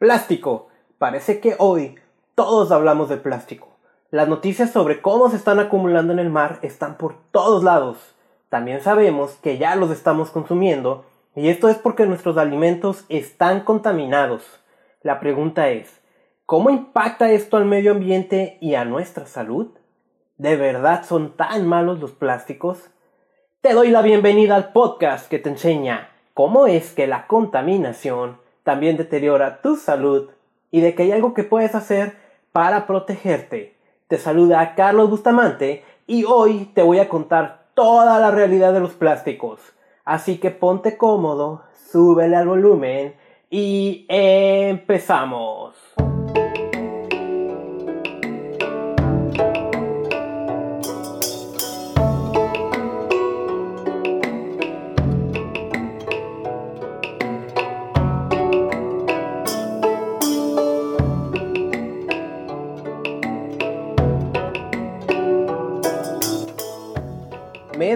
Plástico. Parece que hoy todos hablamos de plástico. Las noticias sobre cómo se están acumulando en el mar están por todos lados. También sabemos que ya los estamos consumiendo y esto es porque nuestros alimentos están contaminados. La pregunta es, ¿cómo impacta esto al medio ambiente y a nuestra salud? ¿De verdad son tan malos los plásticos? Te doy la bienvenida al podcast que te enseña cómo es que la contaminación también deteriora tu salud y de que hay algo que puedes hacer para protegerte. Te saluda Carlos Bustamante y hoy te voy a contar toda la realidad de los plásticos. Así que ponte cómodo, súbele al volumen y empezamos.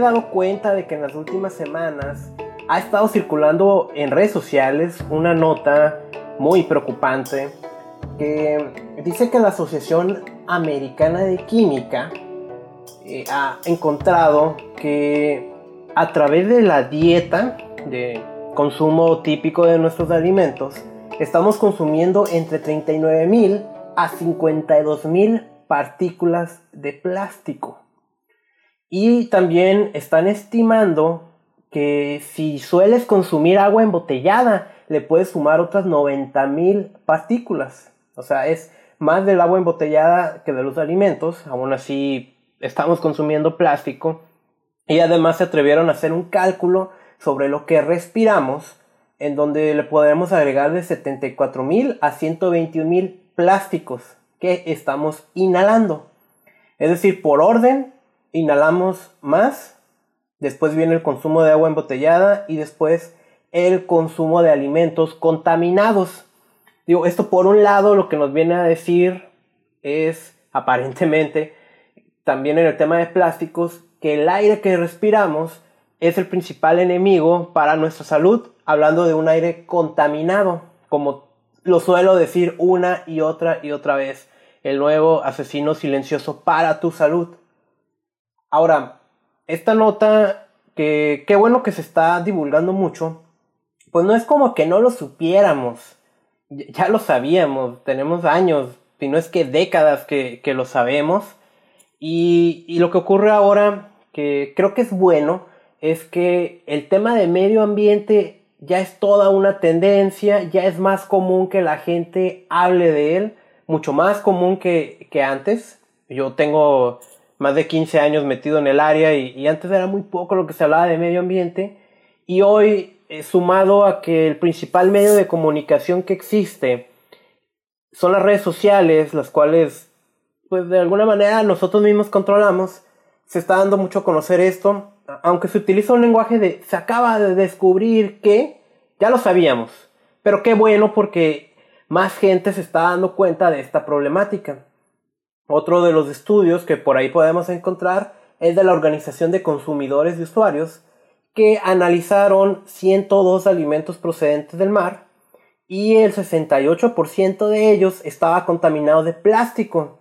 Dado cuenta de que en las últimas semanas ha estado circulando en redes sociales una nota muy preocupante que dice que la Asociación Americana de Química eh, ha encontrado que a través de la dieta de consumo típico de nuestros alimentos estamos consumiendo entre 39.000 a 52.000 partículas de plástico. Y también están estimando que si sueles consumir agua embotellada, le puedes sumar otras 90.000 partículas. O sea, es más del agua embotellada que de los alimentos. Aún así, estamos consumiendo plástico. Y además se atrevieron a hacer un cálculo sobre lo que respiramos, en donde le podemos agregar de 74.000 a 121.000 plásticos que estamos inhalando. Es decir, por orden, inhalamos más, después viene el consumo de agua embotellada y después el consumo de alimentos contaminados. Digo, esto por un lado lo que nos viene a decir es aparentemente también en el tema de plásticos que el aire que respiramos es el principal enemigo para nuestra salud, hablando de un aire contaminado, como lo suelo decir una y otra y otra vez, el nuevo asesino silencioso para tu salud. Ahora, esta nota, que qué bueno que se está divulgando mucho, pues no es como que no lo supiéramos, ya lo sabíamos, tenemos años, si no es que décadas que, lo sabemos, y, y lo que ocurre ahora, que creo que es bueno, es que el tema de medio ambiente ya es toda una tendencia, ya es más común que la gente hable de él, mucho más común que, que antes. Yo tengo más de 15 años metido en el área y, antes era muy poco lo que se hablaba de medio ambiente. Y hoy eh, sumado a que el principal medio de comunicación que existe son las redes sociales, las cuales pues de alguna manera nosotros mismos controlamos, se está dando mucho a conocer esto, aunque se utiliza un lenguaje de se acaba de descubrir que ya lo sabíamos, pero qué bueno porque más gente se está dando cuenta de esta problemática. Otro de los estudios que por ahí podemos encontrar es de la Organización de Consumidores de Usuarios, que analizaron 102 alimentos procedentes del mar y el 68% de ellos estaba contaminado de plástico.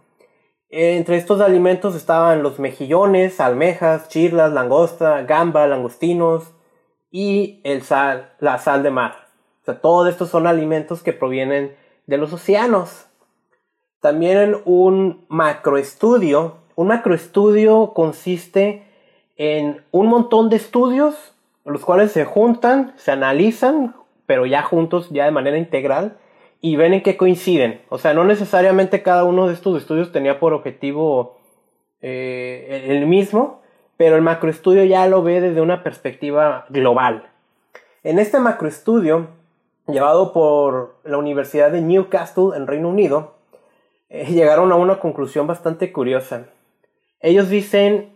Entre estos alimentos estaban los mejillones, almejas, chirlas, langosta, gamba, langostinos y el sal, la sal de mar. O sea, todos estos son alimentos que provienen de los océanos. También un macroestudio. Un macroestudio consiste en un montón de estudios, los cuales se juntan, se analizan, pero ya juntos, ya de manera integral, y ven en qué coinciden. O sea, no necesariamente cada uno de estos estudios tenía por objetivo eh, el mismo, pero el macroestudio ya lo ve desde una perspectiva global. En este macroestudio, llevado por la Universidad de Newcastle en Reino Unido, eh, llegaron a una conclusión bastante curiosa. Ellos dicen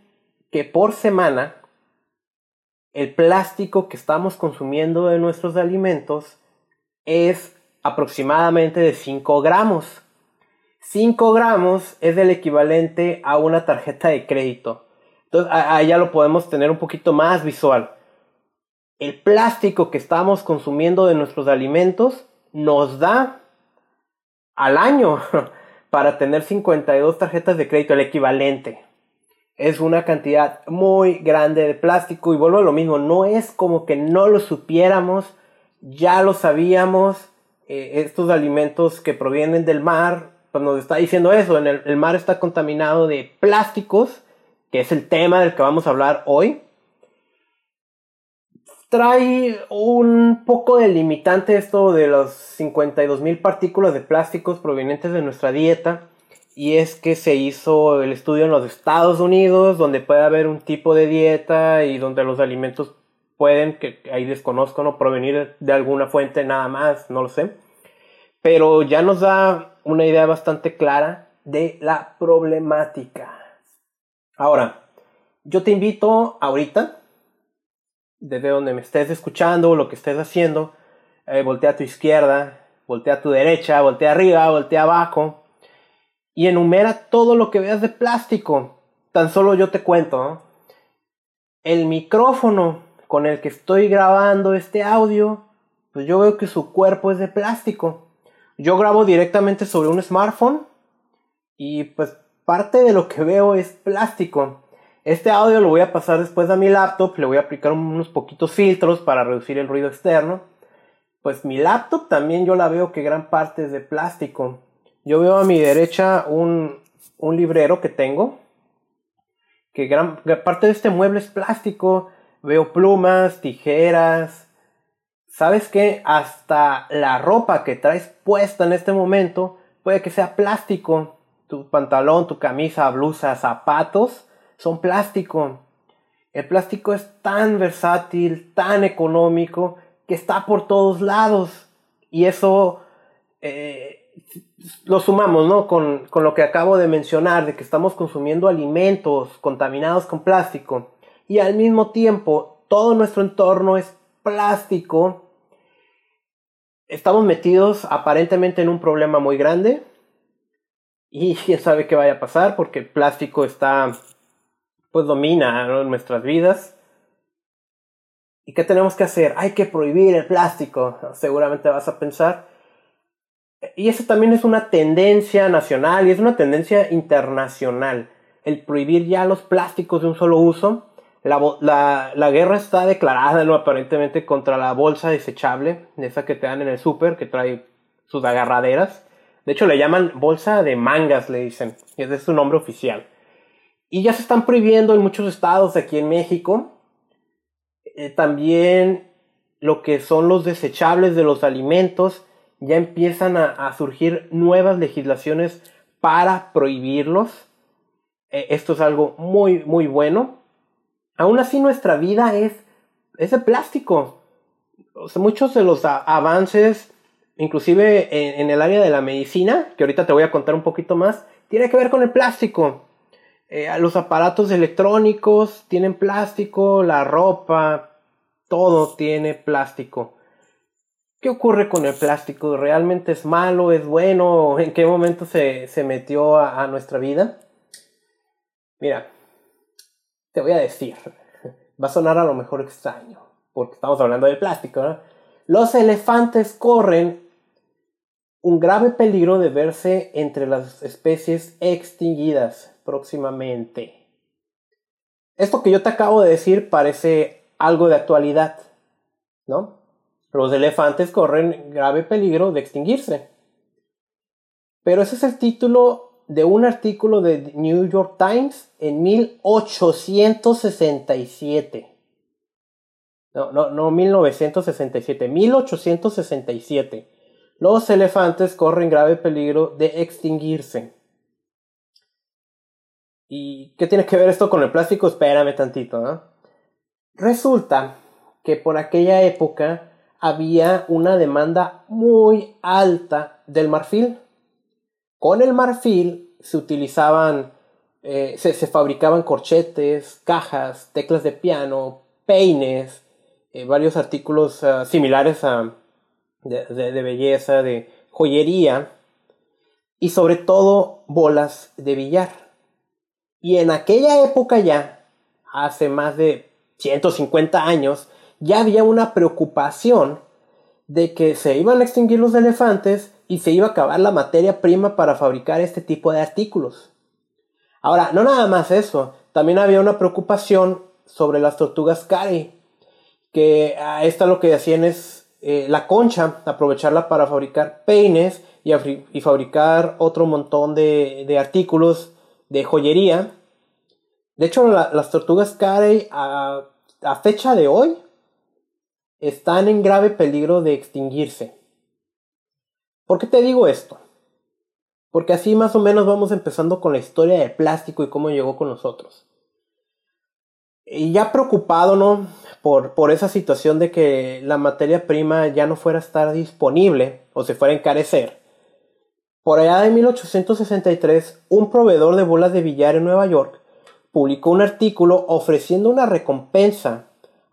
que por semana el plástico que estamos consumiendo de nuestros alimentos es aproximadamente de 5 gramos. 5 gramos es el equivalente a una tarjeta de crédito. Entonces, ahí ya lo podemos tener un poquito más visual. El plástico que estamos consumiendo de nuestros alimentos nos da al año para tener 52 tarjetas de crédito, el equivalente. Es una cantidad muy grande de plástico y vuelvo a lo mismo, no es como que no lo supiéramos, ya lo sabíamos, eh, estos alimentos que provienen del mar, pues nos está diciendo eso, en el mar está contaminado de plásticos, que es el tema del que vamos a hablar hoy trae un poco de limitante esto de los 52 mil partículas de plásticos provenientes de nuestra dieta. Y es que se hizo el estudio en los Estados Unidos, donde puede haber un tipo de dieta y donde los alimentos pueden, que ahí desconozco, no provenir de alguna fuente nada más, no lo sé. Pero ya nos da una idea bastante clara de la problemática. Ahora, yo te invito ahorita desde donde me estés escuchando, lo que estés haciendo, eh, voltea a tu izquierda, voltea a tu derecha, voltea arriba, voltea abajo y enumera todo lo que veas de plástico. Tan solo yo te cuento, el micrófono con el que estoy grabando este audio, pues yo veo que su cuerpo es de plástico. Yo grabo directamente sobre un smartphone y pues parte de lo que veo es plástico. Este audio lo voy a pasar después a mi laptop, le voy a aplicar unos poquitos filtros para reducir el ruido externo. Pues mi laptop también yo la veo que gran parte es de plástico. Yo veo a mi derecha un, un librero que tengo, que gran parte de este mueble es plástico. Veo plumas, tijeras. ¿Sabes qué? Hasta la ropa que traes puesta en este momento puede que sea plástico. Tu pantalón, tu camisa, blusa, zapatos son plástico. El plástico es tan versátil, tan económico, que está por todos lados. Y eso eh, lo sumamos ¿no? con, con lo que acabo de mencionar, de que estamos consumiendo alimentos contaminados con plástico. Y al mismo tiempo, todo nuestro entorno es plástico. Estamos metidos aparentemente en un problema muy grande. Y quién sabe qué vaya a pasar porque el plástico está pues domina nuestras vidas. ¿Y qué tenemos que hacer? Hay que prohibir el plástico, seguramente vas a pensar. Y eso también es una tendencia nacional y es una tendencia internacional. El prohibir ya los plásticos de un solo uso. La, la, guerra está declarada, ¿no? Aparentemente contra la bolsa desechable, esa que te dan en el súper, que trae sus agarraderas. De hecho, le llaman bolsa de mangas, le dicen. Ese es su nombre oficial. Y ya se están prohibiendo en muchos estados aquí en México. Eh, también lo que son los desechables de los alimentos. Ya empiezan a, surgir nuevas legislaciones para prohibirlos. Eh, esto es algo muy, muy bueno. Aún así nuestra vida es, es de plástico. muchos de los avances, inclusive en, en el área de la medicina, que ahorita te voy a contar un poquito más, tiene que ver con el plástico. Eh, los aparatos electrónicos tienen plástico, la ropa, todo tiene plástico. ¿Qué ocurre con el plástico? ¿Realmente es malo? ¿Es bueno? ¿En qué momento se, metió a, nuestra vida? Mira, te voy a decir, va a sonar a lo mejor extraño, porque estamos hablando del plástico, Los elefantes corren un grave peligro de verse entre las especies extinguidas próximamente. Esto que yo te acabo de decir parece algo de actualidad, ¿no? Los elefantes corren grave peligro de extinguirse. Pero ese es el título de un artículo de New York Times en 1867. No, no, no 1967, 1867. Los elefantes corren grave peligro de extinguirse. ¿Y qué tiene que ver esto con el plástico? Espérame tantito, ¿no? Resulta que por aquella época había una demanda muy alta del marfil. Con el marfil se utilizaban, eh, se, fabricaban corchetes, cajas, teclas de piano, peines, eh, varios artículos ah, similares a, de belleza, de joyería y sobre todo bolas de billar. Y en aquella época ya, hace más de 150 años, ya había una preocupación de que se iban a extinguir los elefantes y se iba a acabar la materia prima para fabricar este tipo de artículos. Ahora, no nada más eso, también había una preocupación sobre las tortugas Carey, que a esta lo que hacían es eh, la concha, aprovecharla para fabricar peines y, fabricar otro montón de, artículos de joyería. De hecho, las tortugas Carey a, a fecha de hoy están en grave peligro de extinguirse. ¿Por qué te digo esto? Porque así más o menos vamos empezando con la historia del plástico y cómo llegó con nosotros. Y ya preocupado, ¿no? Por, por esa situación de que la materia prima ya no fuera a estar disponible o se fuera a encarecer. Por allá de 1863, un proveedor de bolas de billar en Nueva York publicó un artículo ofreciendo una recompensa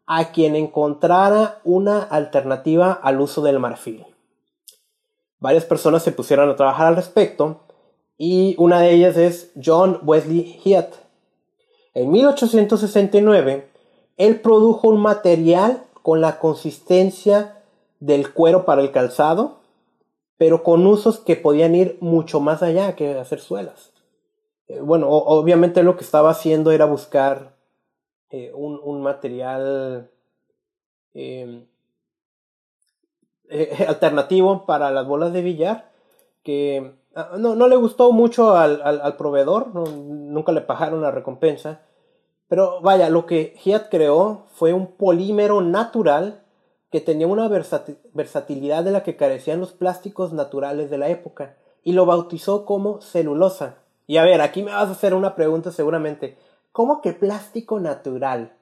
a quien encontrara una alternativa al uso del marfil. Varias personas se pusieron a trabajar al respecto y una de ellas es John Wesley Hyatt. En 1869, él produjo un material con la consistencia del cuero para el calzado, pero con usos que podían ir mucho más allá que hacer suelas. Eh, bueno, obviamente lo que estaba haciendo era buscar eh, un, material em, eh, alternativo para las bolas de billar que ah, no, no le gustó mucho al, al, proveedor, nunca le pagaron la recompensa. Pero vaya, lo que Hiat creó fue un polímero natural que tenía una versatilidad de la que carecían los plásticos naturales de la época y lo bautizó como celulosa. Y a ver, aquí me vas a hacer una pregunta seguramente. ¿Cómo que plástico natural?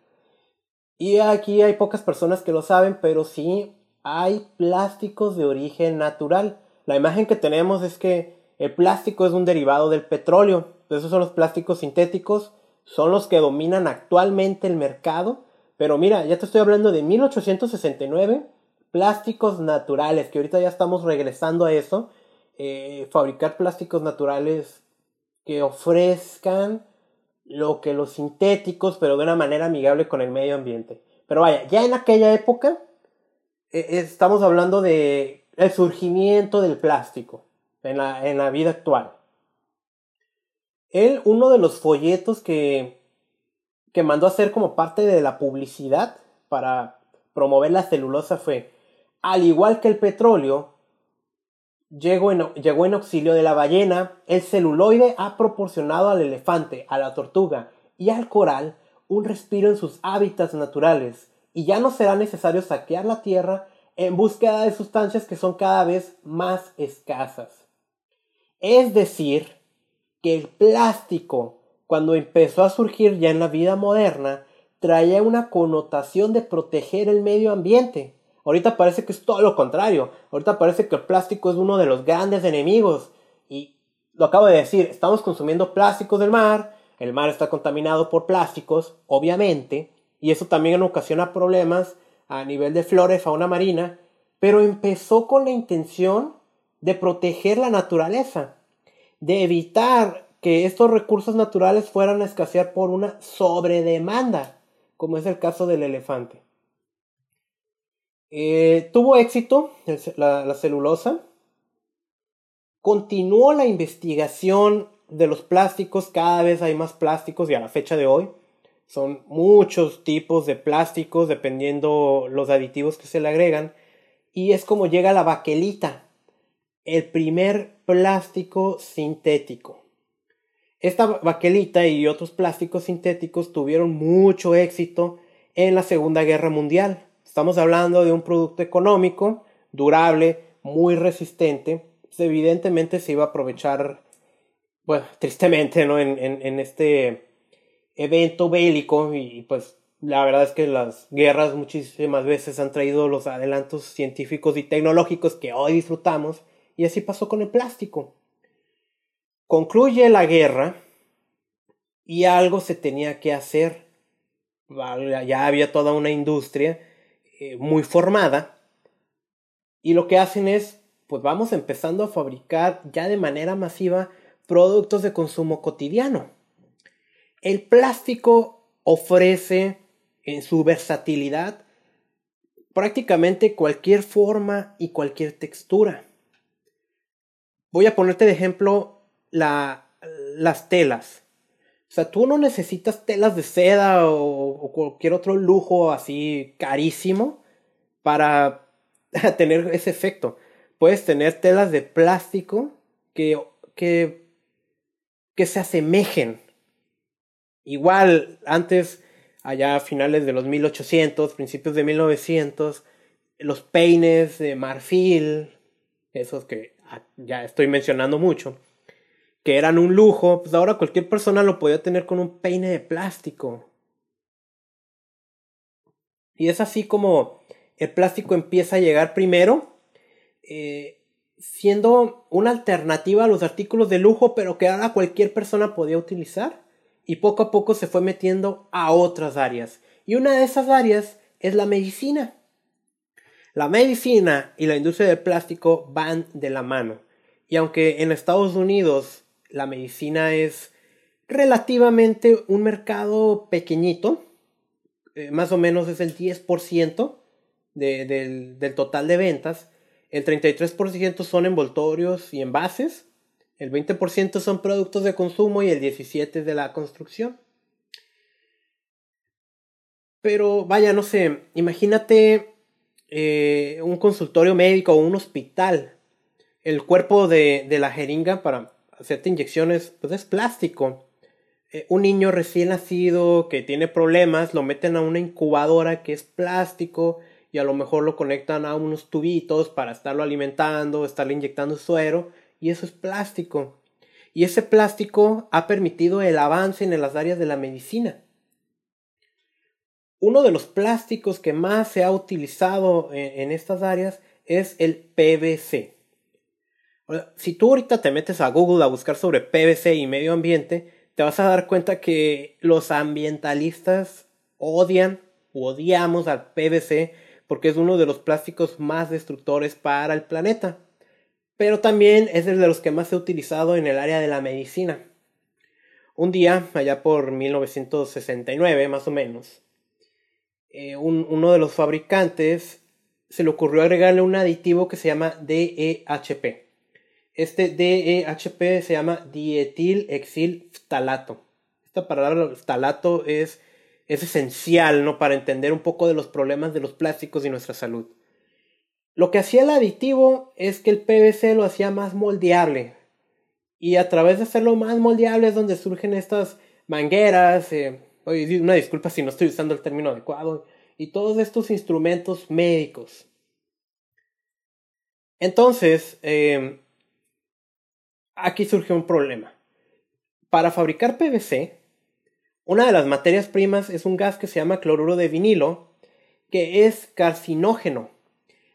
Y aquí hay pocas personas que lo saben, pero sí hay plásticos de origen natural. La imagen que tenemos es que el plástico es un derivado del petróleo. Esos son los plásticos sintéticos, son los que dominan actualmente el mercado. Pero mira, ya te estoy hablando de 1869, plásticos naturales, que ahorita ya estamos regresando a eso. Eh, fabricar plásticos naturales que ofrezcan lo que los sintéticos, pero de una manera amigable con el medio ambiente. Pero vaya, ya en aquella época e, estamos hablando de el surgimiento del plástico en la, en la vida actual. Él, uno de los folletos que, que mandó a hacer como parte de la publicidad para promover la celulosa fue, al igual que el petróleo, llegó en, auxilio de la ballena, el celuloide ha proporcionado al elefante, a la tortuga y al coral un respiro en sus hábitats naturales, y ya no será necesario saquear la tierra en búsqueda de sustancias que son cada vez más escasas. Es decir, que el plástico, cuando empezó a surgir ya en la vida moderna, traía una connotación de proteger el medio ambiente, Ahorita parece que es todo lo contrario. Ahorita parece que el plástico es uno de los grandes enemigos. Y lo acabo de decir, estamos consumiendo plásticos del mar, el mar está contaminado por plásticos, obviamente, y eso también ocasiona problemas a nivel de flora y fauna marina, pero empezó con la intención de proteger la naturaleza, de evitar que estos recursos naturales fueran a escasear por una sobredemanda, como es el caso del elefante. Eh, tuvo éxito la, celulosa. Continuó la investigación de los plásticos. Cada vez hay más plásticos y a la fecha de hoy son muchos tipos de plásticos dependiendo los aditivos que se le agregan. Y es como llega la baquelita, el primer plástico sintético. Esta baquelita y otros plásticos sintéticos tuvieron mucho éxito en la Segunda Guerra Mundial. Estamos hablando de un producto económico, durable, muy resistente. Pues, evidentemente se iba a aprovechar, bueno, tristemente, ¿no? En, este evento bélico y pues la verdad es que las guerras muchísimas veces han traído los adelantos científicos y tecnológicos que hoy disfrutamos y así pasó con el plástico. Concluye la guerra y algo se tenía que hacer. Ya había toda una industria eh, muy formada y lo que hacen es, pues vamos empezando a fabricar ya de manera masiva productos de consumo cotidiano. El plástico ofrece en su versatilidad prácticamente cualquier forma y cualquier textura. voy a ponerte de ejemplo las telas. O sea, tú no necesitas telas de seda o, cualquier otro lujo así carísimo para tener ese efecto. Puedes tener telas de plástico que, que, que se asemejen. Igual, antes, allá a finales de los 1800, principios de 1900, los peines de marfil, esos que ya estoy mencionando mucho, que eran un lujo, pues ahora cualquier persona lo podía tener con un peine de plástico. Y es así como el plástico empieza a llegar primero, eh, siendo una alternativa a los artículos de lujo, pero que ahora cualquier persona podía utilizar. Y poco a poco se fue metiendo a otras áreas. Y una de esas áreas es la medicina. La medicina y la industria del plástico van de la mano. Y aunque en Estados Unidos la medicina es relativamente un mercado pequeñito, eh, más o menos es el 10% del, total de ventas, el 33% son envoltorios y envases, el 20% son productos de consumo y el 17% de la construcción. Pero vaya, no sé, imagínate eh, un consultorio médico o un hospital. El cuerpo de la jeringa para hacerte inyecciones, pues es plástico. Eh, un niño recién nacido que tiene problemas, lo meten a una incubadora que es plástico y a lo mejor lo conectan a unos tubitos para estarlo alimentando, estarle inyectando suero y eso es plástico. Y ese plástico ha permitido el avance en las áreas de la medicina. Uno de los plásticos que más se ha utilizado en, estas áreas es el PVC. Si tú ahorita te metes a Google a buscar sobre PVC y medio ambiente, te vas a dar cuenta que los ambientalistas odian o odiamos al PVC porque es uno de los plásticos más destructores para el planeta. Pero también es el de los que más se ha utilizado en el área de la medicina. Un día, allá por 1969 más o menos, eh, uno de los fabricantes se le ocurrió agregarle un aditivo que se llama DEHP. Este DEHP se llama dietil exil ftalato. Esta palabra ftalato es, es esencial ¿no? para entender un poco de los problemas de los plásticos y nuestra salud. Lo que hacía el aditivo es que el PVC lo hacía más moldeable. Y a través de hacerlo más moldeable es donde surgen estas mangueras, eh, una disculpa si no estoy usando el término adecuado. Y todos estos instrumentos médicos. Entonces, em, aquí surge un problema. Para fabricar PVC, una de las materias primas es un gas que se llama cloruro de vinilo, que es carcinógeno.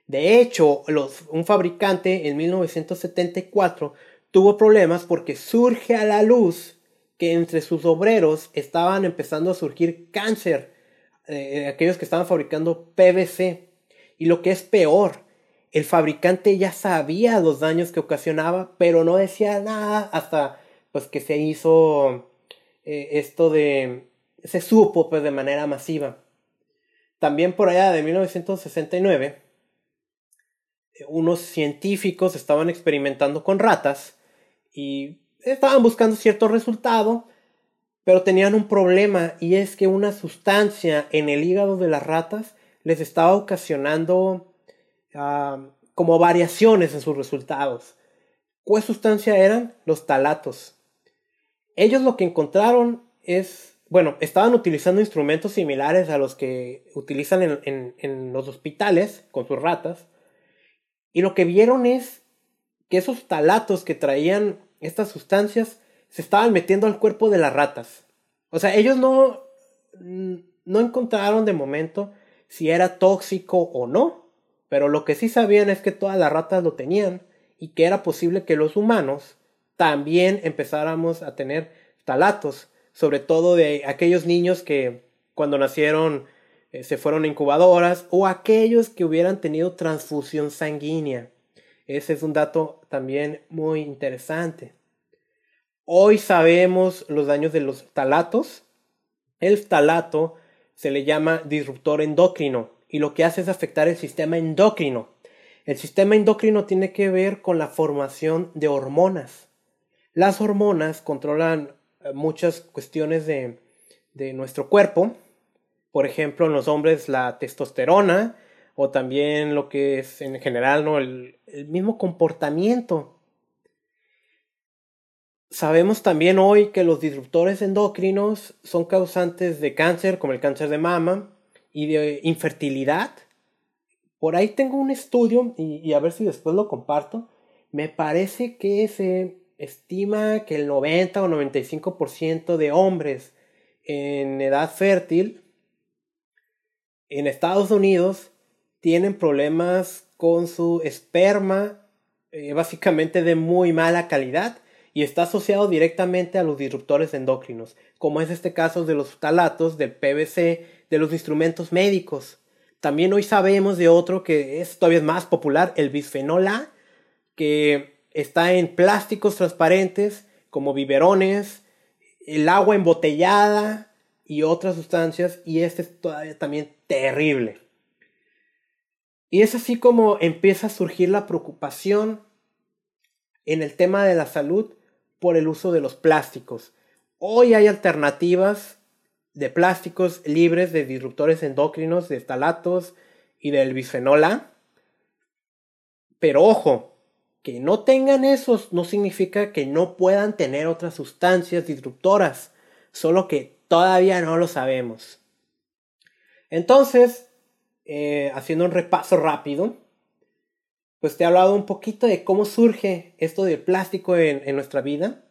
De hecho, un fabricante en 1974 tuvo problemas porque surge a la luz que entre sus obreros estaban empezando a surgir cáncer, eh, aquellos que estaban fabricando PVC. Y lo que es peor, el fabricante ya sabía los daños que ocasionaba, pero no decía nada hasta pues que se hizo eh, esto de se supo pues de manera masiva. También por allá de 1969 eh, unos científicos estaban experimentando con ratas y estaban buscando cierto resultado, pero tenían un problema y es que una sustancia en el hígado de las ratas les estaba ocasionando como variaciones en sus resultados. ¿Cuál sustancia eran? Los talatos. Ellos lo que encontraron es, bueno, estaban utilizando instrumentos similares a los que utilizan en, en los hospitales con sus ratas, y lo que vieron es que esos talatos que traían estas sustancias se estaban metiendo al cuerpo de las ratas. O sea, ellos no, no encontraron de momento si era tóxico o no, pero lo que sí sabían es que todas las ratas lo tenían y que era posible que los humanos también empezáramos a tener talatos, sobre todo de aquellos niños que cuando nacieron eh, se fueron incubadoras o aquellos que hubieran tenido transfusión sanguínea. Ese es un dato también muy interesante. Hoy sabemos los daños de los talatos. El talato se le llama disruptor endocrino y lo que hace es afectar el sistema endocrino. El sistema endocrino tiene que ver con la formación de hormonas. Las hormonas controlan eh, muchas cuestiones de, nuestro cuerpo. Por ejemplo, en los hombres la testosterona o también lo que es en general ¿no? el, el mismo comportamiento. Sabemos también hoy que los disruptores endocrinos son causantes de cáncer como el cáncer de mama y de infertilidad por ahí tengo un estudio y, a ver si después lo comparto. Me parece que se estima que el 90 o 95% de hombres en edad fértil en Estados Unidos tienen problemas con su esperma, eh, básicamente de muy mala calidad, y está asociado directamente a los disruptores endocrinos, como es este caso de los talatos, del PVC, de los instrumentos médicos. También hoy sabemos de otro que es todavía más popular, el bisfenol A, que está en plásticos transparentes como biberones, el agua embotellada y otras sustancias, y este es todavía también terrible. Y es así como empieza a surgir la preocupación en el tema de la salud por el uso de los plásticos. Hoy hay alternativas de plásticos libres de disruptores endocrinos, de estalatos y del bisfenol A. Pero ojo, que no tengan esos no significa que no puedan tener otras sustancias disruptoras, solo que todavía no lo sabemos. Entonces, eh, haciendo un repaso rápido, pues te he hablado un poquito de cómo surge esto del plástico en, en nuestra vida,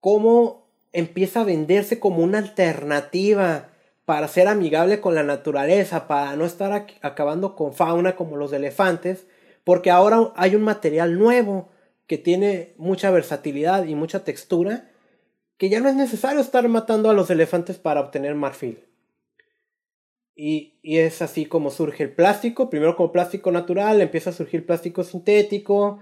cómo empieza a venderse como una alternativa para ser amigable con la naturaleza, para no estar acabando con fauna como los elefantes, porque ahora hay un material nuevo que tiene mucha versatilidad y mucha textura, que ya no es necesario estar matando a los elefantes para obtener marfil. Y, y es así como surge el plástico, primero como plástico natural, empieza a surgir plástico sintético,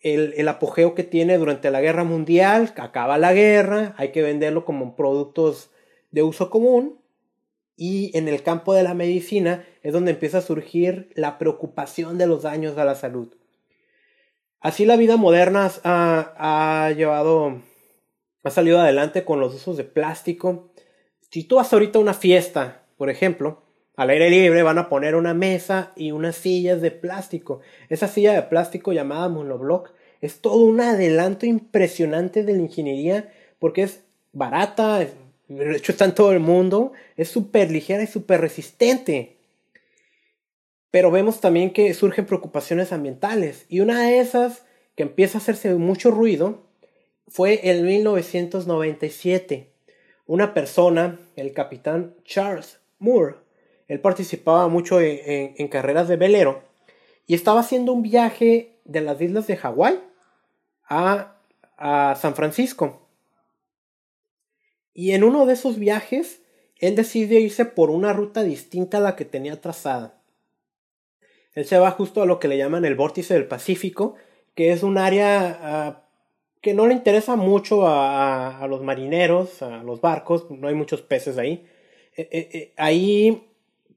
el, apogeo que tiene durante la guerra mundial, acaba la guerra, hay que venderlo como productos de uso común. Y en el campo de la medicina es donde empieza a surgir la preocupación de los daños a la salud. Así la vida moderna ha, ha llevado, ha salido adelante con los usos de plástico. Si tú vas ahorita a una fiesta, por ejemplo, al aire libre van a poner una mesa y unas sillas de plástico. Esa silla de plástico llamada monoblock es todo un adelanto impresionante de la ingeniería porque es barata, de hecho está en todo el mundo, es súper ligera y súper resistente. Pero vemos también que surgen preocupaciones ambientales y una de esas que empieza a hacerse mucho ruido fue en 1997. Una persona, el capitán Charles Moore, él participaba mucho en, carreras de velero y estaba haciendo un viaje de las islas de Hawái a, San Francisco. Y en uno de esos viajes, él decide irse por una ruta distinta a la que tenía trazada. Él se va justo a lo que le llaman el vórtice del Pacífico, que es un área ah, que no le interesa mucho a, a, los marineros, a los barcos, no hay muchos peces ahí. Eh, eh, eh, ahí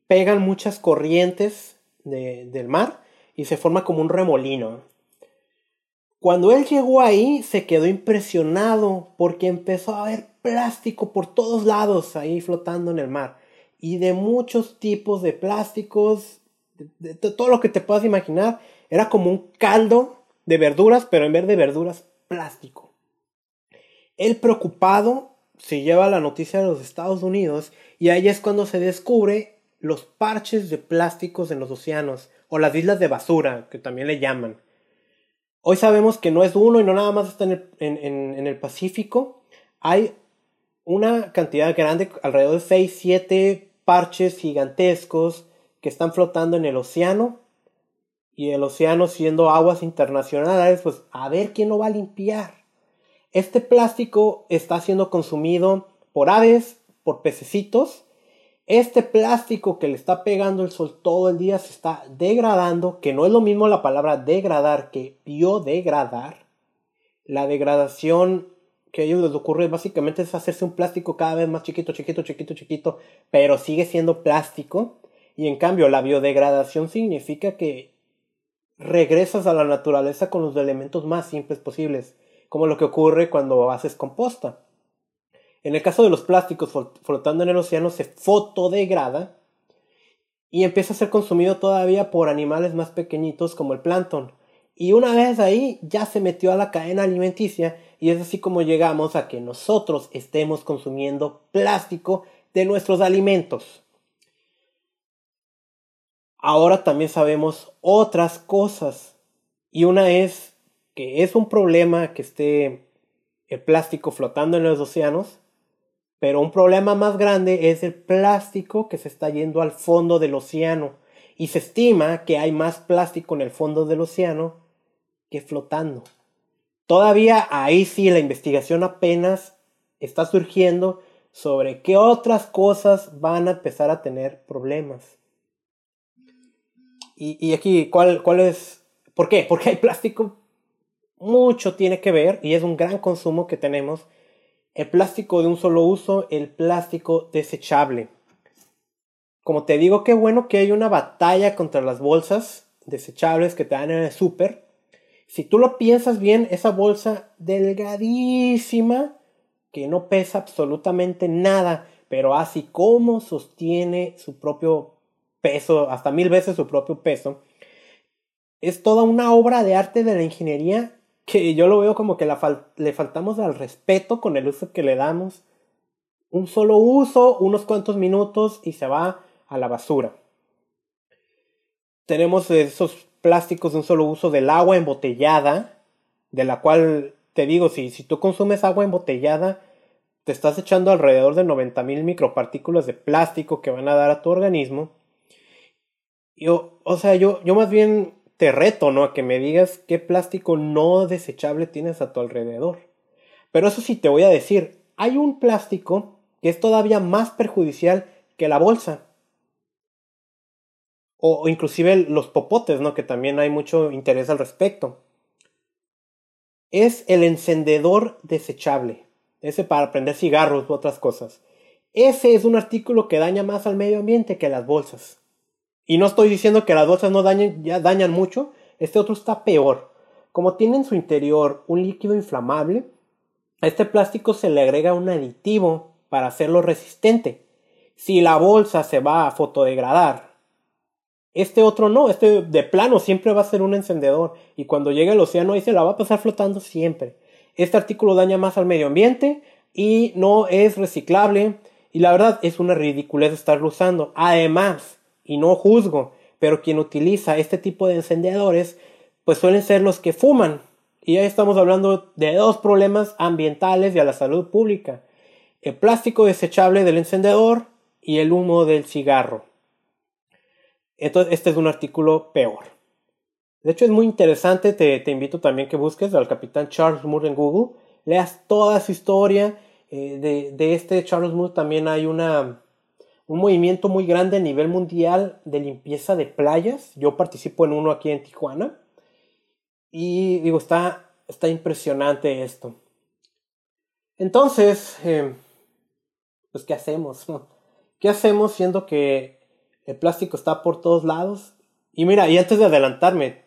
pegan muchas corrientes de, del mar y se forma como un remolino. Cuando él llegó ahí se quedó impresionado porque empezó a ver plástico por todos lados ahí flotando en el mar. Y de muchos tipos de plásticos, de, todo lo que te puedas imaginar. Era como un caldo de verduras, pero en vez de verduras, plástico. Él preocupado se lleva la noticia de los Estados Unidos y ahí es cuando se descubre los parches de plásticos en los océanos o las islas de basura, que también le llaman. Hoy sabemos que no es uno y no nada más está en el, Pacífico. Hay una cantidad grande, alrededor de 6, 7 parches gigantescos que están flotando en el océano. Y el océano siendo aguas internacionales, pues a ver quién lo va a limpiar. Este plástico está siendo consumido por aves, por pececitos este plástico que le está pegando el sol todo el día se está degradando, que no es lo mismo la palabra degradar que biodegradar. La degradación que a ellos les ocurre básicamente es hacerse un plástico cada vez más chiquito, chiquito, chiquito, chiquito, pero sigue siendo plástico. Y en cambio la biodegradación significa que regresas a la naturaleza con los elementos más simples posibles, como lo que ocurre cuando haces composta. En el caso de los plásticos flotando en el océano se fotodegrada y empieza a ser consumido todavía por animales más pequeñitos como el plancton. Y una vez ahí ya se metió a la cadena alimenticia y es así como llegamos a que nosotros estemos consumiendo plástico de nuestros alimentos. Ahora también sabemos otras cosas y una es que es un problema que esté el plástico flotando en los océanos pero un problema más grande es el plástico que se está yendo al fondo del océano. Y se estima que hay más plástico en el fondo del océano que flotando. Todavía ahí sí la investigación apenas está surgiendo sobre qué otras cosas van a empezar a tener problemas. Y, aquí, ¿cuál, ¿cuál es? ¿Por qué? Porque hay plástico. Mucho tiene que ver y es un gran consumo que tenemos el plástico de un solo uso, el plástico desechable. Como te digo, qué bueno que hay una batalla contra las bolsas desechables que te dan en el súper. Si tú lo piensas bien, esa bolsa delgadísima, que no pesa absolutamente nada, pero así como sostiene su propio peso, hasta mil veces su propio peso, es toda una obra de arte de la ingeniería que yo lo veo como que le faltamos al respeto con el uso que le damos. Un solo uso, unos cuantos minutos y se va a la basura. Tenemos esos plásticos de un solo uso del agua embotellada, de la cual te digo, si, si tú consumes agua embotellada, te estás echando alrededor de 90.000 micropartículas de plástico que van a dar a tu organismo. Yo, o sea, yo, yo más bien reto, ¿no? A que me digas qué plástico no desechable tienes a tu alrededor. Pero eso sí te voy a decir, hay un plástico que es todavía más perjudicial que la bolsa. O, inclusive los popotes, ¿no? Que también hay mucho interés al respecto. Es el encendedor desechable. Ese para prender cigarros u otras cosas. Ese es un artículo que daña más al medio ambiente que las bolsas. Y no estoy diciendo que las bolsas no dañen, ya dañan mucho, este otro está peor. Como tiene en su interior un líquido inflamable, a este plástico se le agrega un aditivo para hacerlo resistente. Si la bolsa se va a fotodegradar, este otro no, este de plano siempre va a ser un encendedor y cuando llegue al océano ahí se la va a pasar flotando siempre. Este artículo daña más al medio ambiente y no es reciclable y la verdad es una ridiculez estarlo usando. Además, y no juzgo, pero quien utiliza este tipo de encendedores pues suelen ser los que fuman. Y ya estamos hablando de dos problemas ambientales y a la salud pública. El plástico desechable del encendedor y el humo del cigarro. Entonces, este es un artículo peor. De hecho, es muy interesante. Te, te invito también que busques al capitán Charles Moore en Google. Leas toda su historia. Eh, de, de, este Charles Moore también hay una, un movimiento muy grande a nivel mundial de limpieza de playas. Yo participo en uno aquí en Tijuana. Y digo, está, está impresionante esto. Entonces, eh, pues, ¿qué hacemos? ¿Qué hacemos siendo que el plástico está por todos lados? Y mira, y antes de adelantarme,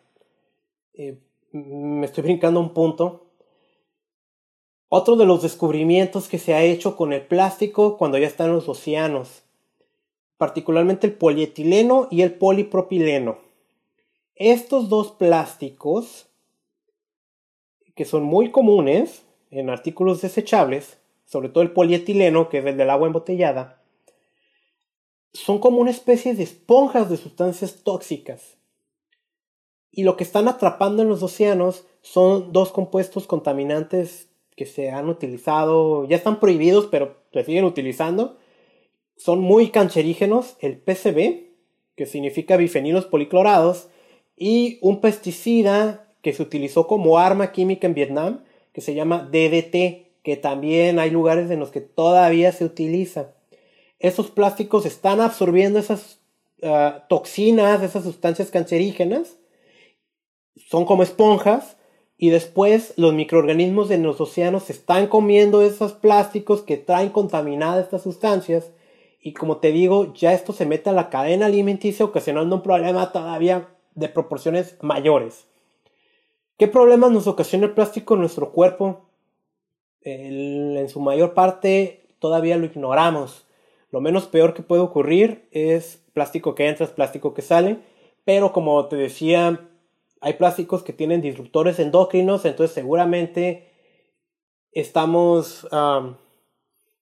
eh, me estoy brincando un punto. Otro de los descubrimientos que se ha hecho con el plástico cuando ya está en los océanos particularmente el polietileno y el polipropileno. Estos dos plásticos, que son muy comunes en artículos desechables, sobre todo el polietileno, que es el del agua embotellada, son como una especie de esponjas de sustancias tóxicas. Y lo que están atrapando en los océanos son dos compuestos contaminantes que se han utilizado, ya están prohibidos, pero se siguen utilizando, son muy cancerígenos el PCB, que significa bifenilos policlorados, y un pesticida que se utilizó como arma química en Vietnam, que se llama DDT, que también hay lugares en los que todavía se utiliza. Esos plásticos están absorbiendo esas ah, toxinas, esas sustancias cancerígenas, son como esponjas, y después los microorganismos de los océanos están comiendo esos plásticos que traen contaminadas estas sustancias y como te digo, ya esto se mete a la cadena alimenticia ocasionando un problema todavía de proporciones mayores. ¿Qué problemas nos ocasiona el plástico en nuestro cuerpo? en su mayor parte todavía lo ignoramos. Lo menos peor que puede ocurrir es plástico que entra, es plástico que sale. Pero como te decía, hay plásticos que tienen disruptores endocrinos, entonces seguramente estamos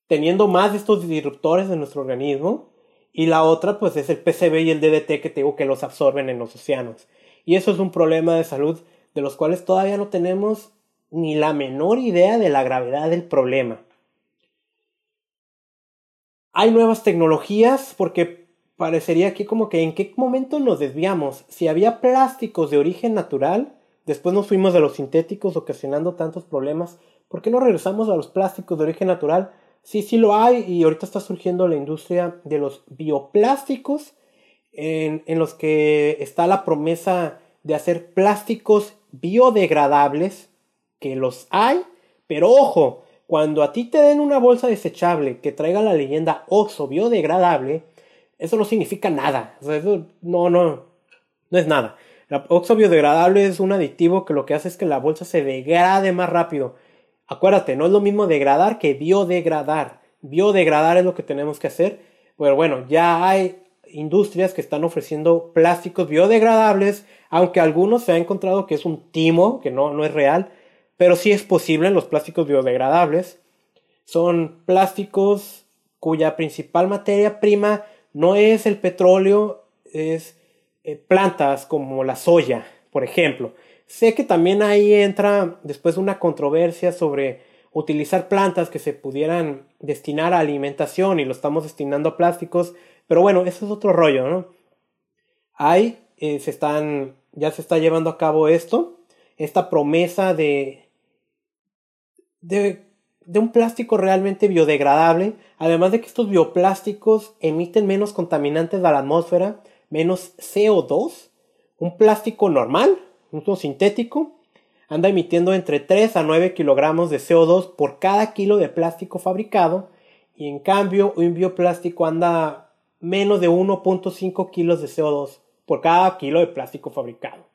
teniendo más de estos disruptores en nuestro organismo. Y la otra, pues, es el PCB y el DDT que tengo que los absorben en los océanos. Y eso es un problema de salud de los cuales todavía no tenemos ni la menor idea de la gravedad del problema. Hay nuevas tecnologías porque parecería que como que en qué momento nos desviamos. Si había plásticos de origen natural, después nos fuimos a los sintéticos ocasionando tantos problemas. ¿Por qué no regresamos a los plásticos de origen natural? Sí, sí lo hay y ahorita está surgiendo la industria de los bioplásticos en, los que está la promesa de hacer plásticos biodegradables, que los hay, pero ojo, cuando a ti te den una bolsa desechable que traiga la leyenda Oxo biodegradable, eso no significa nada. no, no, no es nada. La Oxo biodegradable es un aditivo que lo que hace es que la bolsa se degrade más rápido. Acuérdate, no es lo mismo degradar que biodegradar. Biodegradar es lo que tenemos que hacer. Pero bueno, ya hay industrias que están ofreciendo plásticos biodegradables, aunque algunos se ha encontrado que es un timo, que no, no es real, pero sí es posible los plásticos biodegradables. Son plásticos cuya principal materia prima no es el petróleo, es eh, plantas como la soya, por ejemplo. Sé que también ahí entra después una controversia sobre utilizar plantas que se pudieran destinar a alimentación y lo estamos destinando a plásticos, pero bueno, eso es otro rollo, ¿no? Ahí eh, se están, ya se está llevando a cabo esto, esta promesa de, de un plástico realmente biodegradable, además de que estos bioplásticos emiten menos contaminantes a la atmósfera, menos CO2, un plástico normal, un sintético, anda emitiendo entre 3 a 9 kilogramos de CO2 por cada kilo de plástico fabricado y en cambio un bioplástico anda menos de 1.5 kilos de CO2 por cada kilo de plástico fabricado.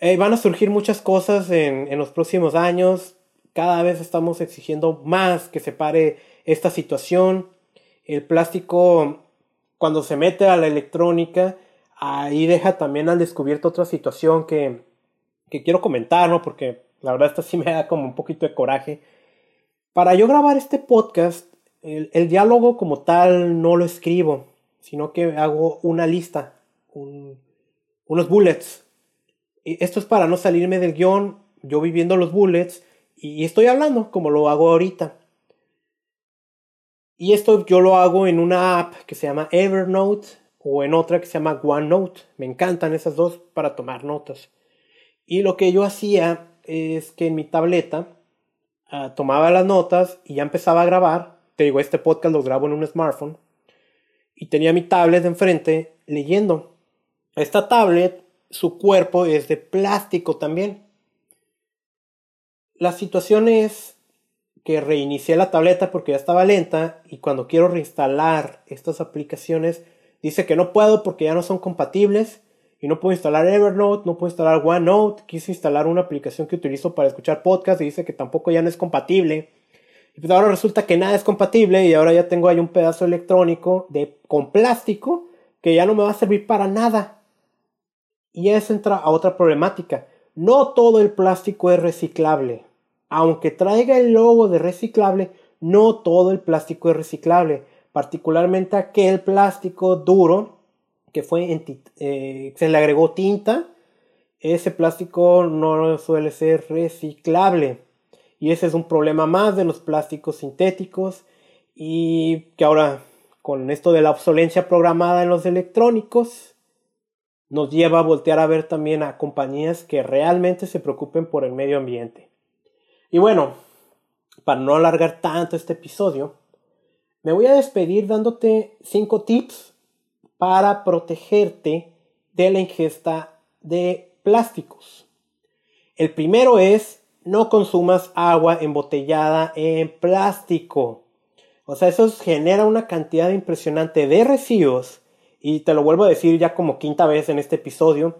Eh, van a surgir muchas cosas en, en los próximos años. Cada vez estamos exigiendo más que se pare esta situación. El plástico, cuando se mete a la electrónica, ahí deja también al descubierto otra situación que, que quiero comentar, ¿no? Porque la verdad esta sí me da como un poquito de coraje. Para yo grabar este podcast, el, diálogo como tal no lo escribo, sino que hago una lista, un, unos bullets. Y esto es para no salirme del guion, yo viviendo los bullets y estoy hablando como lo hago ahorita. Y esto yo lo hago en una app que se llama Evernote o en otra que se llama OneNote. Me encantan esas dos para tomar notas. Y lo que yo hacía es que en mi tableta ah, tomaba las notas y ya empezaba a grabar. Te digo, este podcast lo grabo en un smartphone. Y tenía mi tablet enfrente leyendo. Esta tablet, su cuerpo es de plástico también. La situación es que reinicié la tableta porque ya estaba lenta y cuando quiero reinstalar estas aplicaciones dice que no puedo porque ya no son compatibles y no puedo instalar Evernote, no puedo instalar OneNote, quise instalar una aplicación que utilizo para escuchar podcast y dice que tampoco ya no es compatible. Y pues ahora resulta que nada es compatible y ahora ya tengo ahí un pedazo electrónico de, con plástico que ya no me va a servir para nada. Y eso entra a otra problemática. No todo el plástico es reciclable. Aunque traiga el logo de reciclable, no todo el plástico es reciclable particularmente aquel plástico duro que fue eh, se le agregó tinta, ese plástico no suele ser reciclable. Y ese es un problema más de los plásticos sintéticos y que ahora con esto de la obsolencia programada en los electrónicos nos lleva a voltear a ver también a compañías que realmente se preocupen por el medio ambiente. Y bueno, para no alargar tanto este episodio, me voy a despedir dándote 5 tips para protegerte de la ingesta de plásticos. El primero es no consumas agua embotellada en plástico. O sea, eso genera una cantidad impresionante de residuos Y te lo vuelvo a decir ya como quinta vez en este episodio.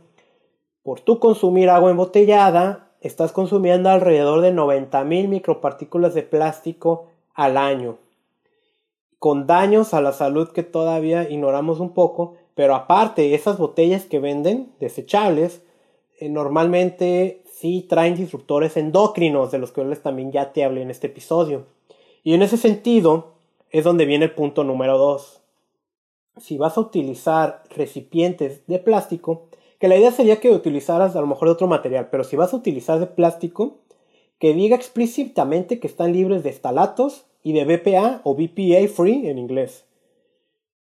Por tú consumir agua embotellada, estás consumiendo alrededor de 90.000 micropartículas de plástico al año. Con daños a la salud que todavía ignoramos un poco, pero aparte, esas botellas que venden, desechables, eh, normalmente sí traen disruptores endocrinos, de los que también ya te hablé en este episodio. Y en ese sentido es donde viene el punto número 2. Si vas a utilizar recipientes de plástico, que la idea sería que utilizaras a lo mejor de otro material, pero si vas a utilizar de plástico, que diga explícitamente que están libres de estalatos y de BPA o BPA free en inglés.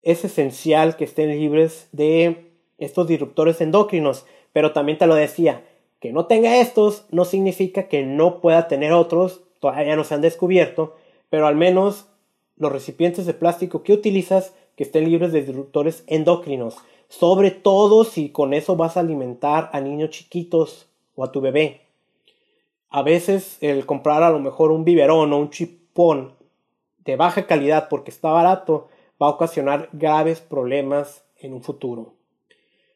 Es esencial que estén libres de estos disruptores endocrinos, pero también te lo decía, que no tenga estos no significa que no pueda tener otros, todavía no se han descubierto, pero al menos los recipientes de plástico que utilizas que estén libres de disruptores endocrinos, sobre todo si con eso vas a alimentar a niños chiquitos o a tu bebé. A veces el comprar a lo mejor un biberón o un chipón de baja calidad porque está barato va a ocasionar graves problemas en un futuro.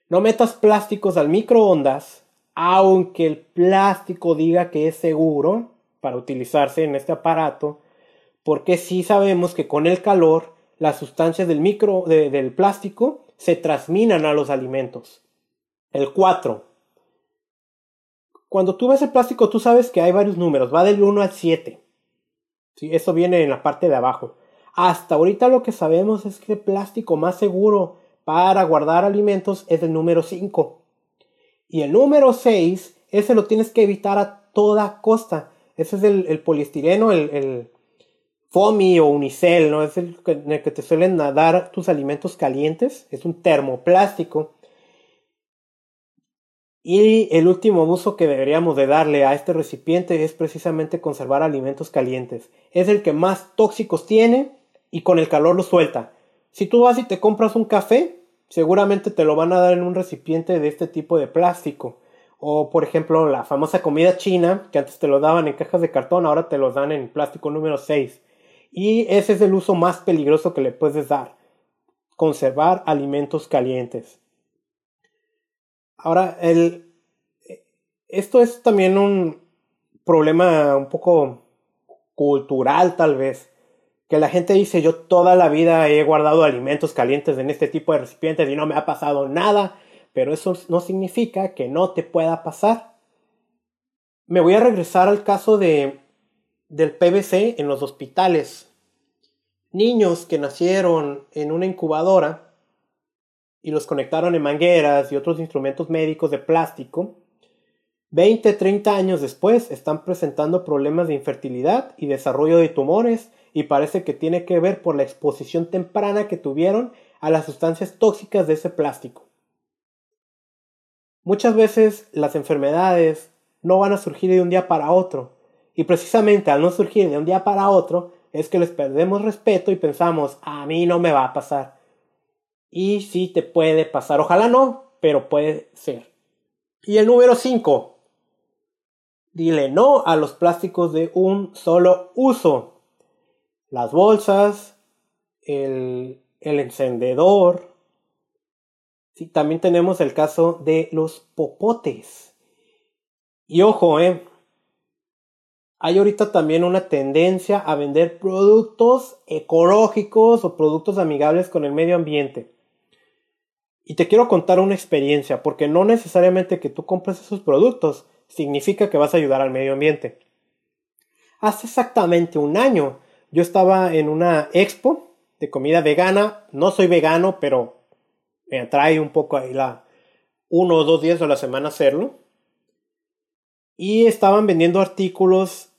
No metas plásticos al microondas, aunque el plástico diga que es seguro para utilizarse en este aparato, porque sí sabemos que con el calor las sustancias del micro del plástico se transminan a los alimentos. El 4. Cuando tú ves el plástico, tú sabes que hay varios números, va del 1 al 7. ¿Sí? Eso viene en la parte de abajo. Hasta ahorita lo que sabemos es que el plástico más seguro para guardar alimentos es el número 5. Y el número 6, ese lo tienes que evitar a toda costa. Ese es el, poliestireno, el, el, o Unicel, ¿no? Es el en el que te suelen dar tus alimentos calientes. Es un termoplástico. Y el último uso que deberíamos de darle a este recipiente es precisamente conservar alimentos calientes. Es el que más tóxicos tiene y con el calor lo suelta. Si tú vas y te compras un café, seguramente te lo van a dar en un recipiente de este tipo de plástico. O por ejemplo la famosa comida china, que antes te lo daban en cajas de cartón, ahora te los dan en plástico número 6. Y ese es el uso más peligroso que le puedes dar. Conservar alimentos calientes. Ahora, el, esto es también un problema un poco cultural tal vez. Que la gente dice yo toda la vida he guardado alimentos calientes en este tipo de recipientes y no me ha pasado nada. Pero eso no significa que no te pueda pasar. Me voy a regresar al caso de del PVC en los hospitales. Niños que nacieron en una incubadora y los conectaron en mangueras y otros instrumentos médicos de plástico, 20, 30 años después están presentando problemas de infertilidad y desarrollo de tumores y parece que tiene que ver por la exposición temprana que tuvieron a las sustancias tóxicas de ese plástico. Muchas veces las enfermedades no van a surgir de un día para otro, y precisamente al no surgir de un día para otro, es que les perdemos respeto y pensamos, a mí no me va a pasar. Y sí te puede pasar, ojalá no, pero puede ser. Y el número 5. Dile no a los plásticos de un solo uso. Las bolsas, el, el encendedor. Sí, también tenemos el caso de los popotes. Y ojo, eh, hay ahorita también una tendencia a vender productos ecológicos o productos amigables con el medio ambiente. Y te quiero contar una experiencia, porque no necesariamente que tú compres esos productos significa que vas a ayudar al medio ambiente. Hace exactamente un año yo estaba en una expo de comida vegana. No soy vegano, pero me atrae un poco ahí la uno o dos días de la semana hacerlo. Y estaban vendiendo artículos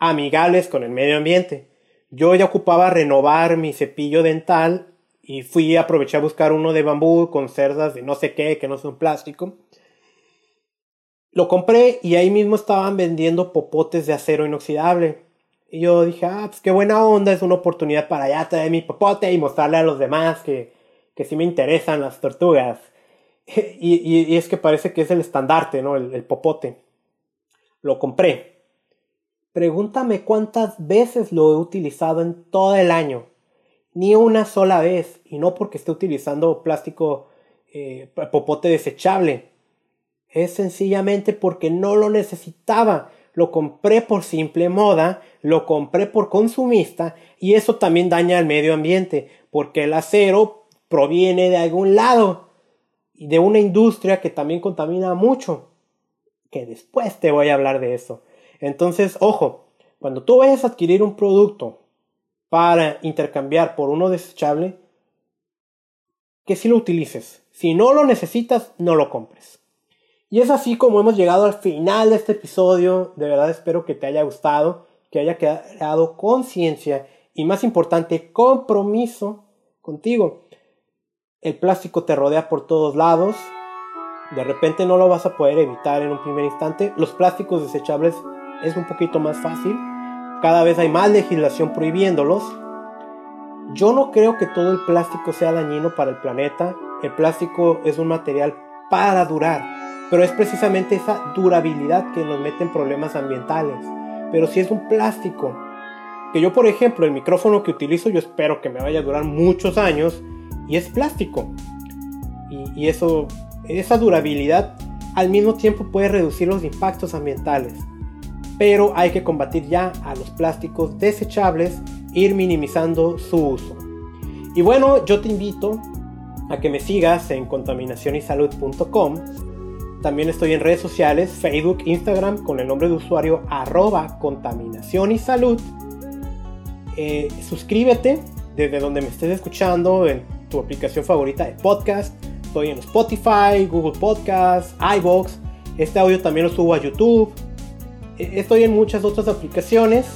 amigables con el medio ambiente. Yo ya ocupaba renovar mi cepillo dental y fui a aprovechar a buscar uno de bambú con cerdas de no sé qué, que no son plástico. Lo compré y ahí mismo estaban vendiendo popotes de acero inoxidable. Y yo dije, ah, pues qué buena onda, es una oportunidad para ya traer mi popote y mostrarle a los demás que, que sí me interesan las tortugas. y, es que parece que es el estandarte, ¿no? el popote. Lo compré. Pregúntame cuántas veces lo he utilizado en todo el año. Ni una sola vez, y no porque esté utilizando plástico eh, popote desechable. Es sencillamente porque no lo necesitaba. Lo compré por simple moda, lo compré por consumista y eso también daña al medio ambiente, porque el acero proviene de algún lado y de una industria que también contamina mucho. Que después te voy a hablar de eso. Entonces, ojo, cuando tú vayas a adquirir un producto para intercambiar por uno desechable, que si lo utilices. Si no lo necesitas, no lo compres. Y es así como hemos llegado al final de este episodio. De verdad espero que te haya gustado, que haya creado conciencia y más importante, compromiso contigo. El plástico te rodea por todos lados. De repente no lo vas a poder evitar en un primer instante. Los plásticos desechables es un poquito más fácil. Cada vez hay más legislación prohibiéndolos. Yo no creo que todo el plástico sea dañino para el planeta. El plástico es un material para durar, pero es precisamente esa durabilidad que nos mete en problemas ambientales. Pero si es un plástico, que yo por ejemplo el micrófono que utilizo yo espero que me vaya a durar muchos años y es plástico. Y, esa durabilidad al mismo tiempo puede reducir los impactos ambientales pero hay que combatir ya a los plásticos desechables, ir minimizando su uso. Y bueno, yo te invito a que me sigas en contaminacionysalud.com. También estoy en redes sociales, Facebook, Instagram, con el nombre de usuario arroba contaminación y salud. Eh, suscríbete desde donde me estés escuchando, en tu aplicación favorita de podcast. Estoy en Spotify, Google Podcast, iBox. Este audio también lo subo a YouTube, Estoy en muchas otras aplicaciones.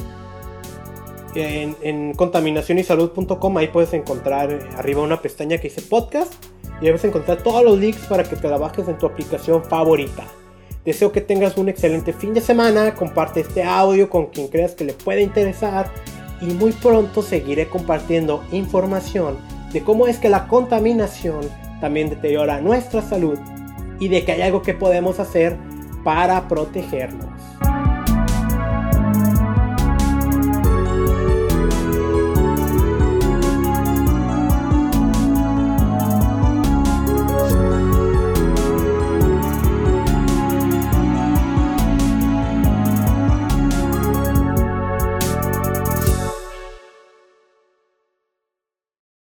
En, en contaminacionysalud.com ahí puedes encontrar arriba una pestaña que dice podcast y debes encontrar todos los links para que te la bajes en tu aplicación favorita. Deseo que tengas un excelente fin de semana, comparte este audio con quien creas que le pueda interesar y muy pronto seguiré compartiendo información de cómo es que la contaminación también deteriora nuestra salud y de que hay algo que podemos hacer para protegernos.